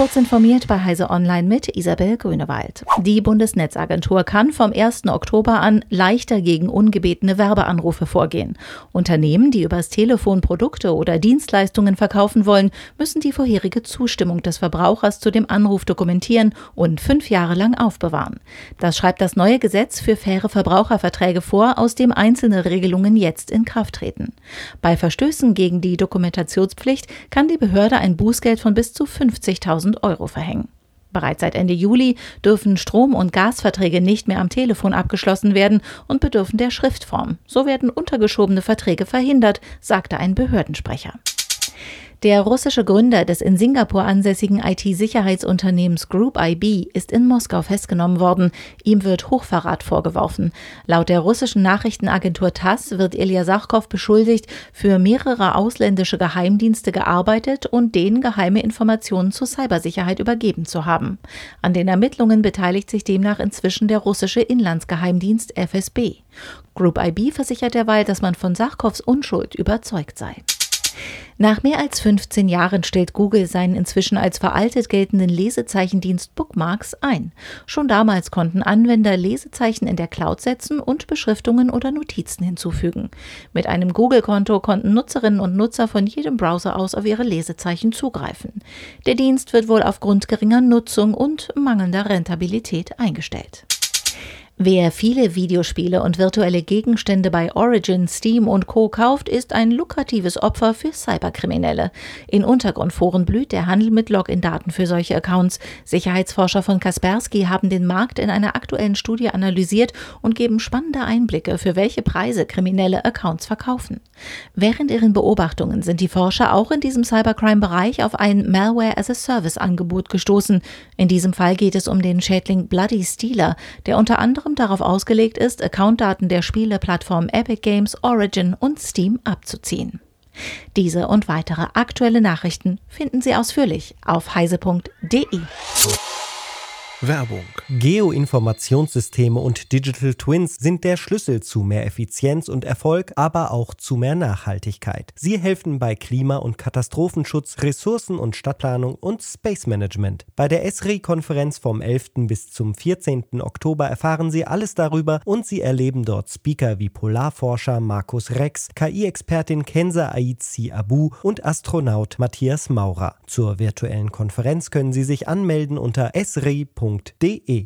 Kurz informiert bei Heise Online mit Isabel Grünewald. Die Bundesnetzagentur kann vom 1. Oktober an leichter gegen ungebetene Werbeanrufe vorgehen. Unternehmen, die übers Telefon Produkte oder Dienstleistungen verkaufen wollen, müssen die vorherige Zustimmung des Verbrauchers zu dem Anruf dokumentieren und fünf Jahre lang aufbewahren. Das schreibt das neue Gesetz für faire Verbraucherverträge vor, aus dem einzelne Regelungen jetzt in Kraft treten. Bei Verstößen gegen die Dokumentationspflicht kann die Behörde ein Bußgeld von bis zu 50.000 1000 Euro verhängen. Bereits seit Ende Juli dürfen Strom- und Gasverträge nicht mehr am Telefon abgeschlossen werden und bedürfen der Schriftform. So werden untergeschobene Verträge verhindert, sagte ein Behördensprecher. Der russische Gründer des in Singapur ansässigen IT-Sicherheitsunternehmens Group IB ist in Moskau festgenommen worden. Ihm wird Hochverrat vorgeworfen. Laut der russischen Nachrichtenagentur TASS wird Ilya Sachkov beschuldigt, für mehrere ausländische Geheimdienste gearbeitet und denen geheime Informationen zur Cybersicherheit übergeben zu haben. An den Ermittlungen beteiligt sich demnach inzwischen der russische Inlandsgeheimdienst FSB. Group IB versichert derweil, dass man von Sachkovs Unschuld überzeugt sei. Nach mehr als 15 Jahren stellt Google seinen inzwischen als veraltet geltenden Lesezeichendienst Bookmarks ein. Schon damals konnten Anwender Lesezeichen in der Cloud setzen und Beschriftungen oder Notizen hinzufügen. Mit einem Google-Konto konnten Nutzerinnen und Nutzer von jedem Browser aus auf ihre Lesezeichen zugreifen. Der Dienst wird wohl aufgrund geringer Nutzung und mangelnder Rentabilität eingestellt. Wer viele Videospiele und virtuelle Gegenstände bei Origin, Steam und Co. kauft, ist ein lukratives Opfer für Cyberkriminelle. In Untergrundforen blüht der Handel mit Login-Daten für solche Accounts. Sicherheitsforscher von Kaspersky haben den Markt in einer aktuellen Studie analysiert und geben spannende Einblicke, für welche Preise kriminelle Accounts verkaufen. Während ihren Beobachtungen sind die Forscher auch in diesem Cybercrime-Bereich auf ein Malware-as-a-Service-Angebot gestoßen. In diesem Fall geht es um den Schädling Bloody Stealer, der unter anderem Plattform darauf ausgelegt ist, Accountdaten der Spieleplattformen Epic Games, Origin und Steam abzuziehen. Diese und weitere aktuelle Nachrichten finden Sie ausführlich auf heise.de. Werbung. Geoinformationssysteme und Digital Twins sind der Schlüssel zu mehr Effizienz und Erfolg, aber auch zu mehr Nachhaltigkeit. Sie helfen bei Klima- und Katastrophenschutz, Ressourcen- und Stadtplanung und Space Management. Bei der ESRI-Konferenz vom 11. bis zum 14. Oktober erfahren Sie alles darüber und Sie erleben dort Speaker wie Polarforscher Markus Rex, KI-Expertin Kenza Aizi Abu und Astronaut Matthias Maurer. Zur virtuellen Konferenz können Sie sich anmelden unter esri.de www.ftf.de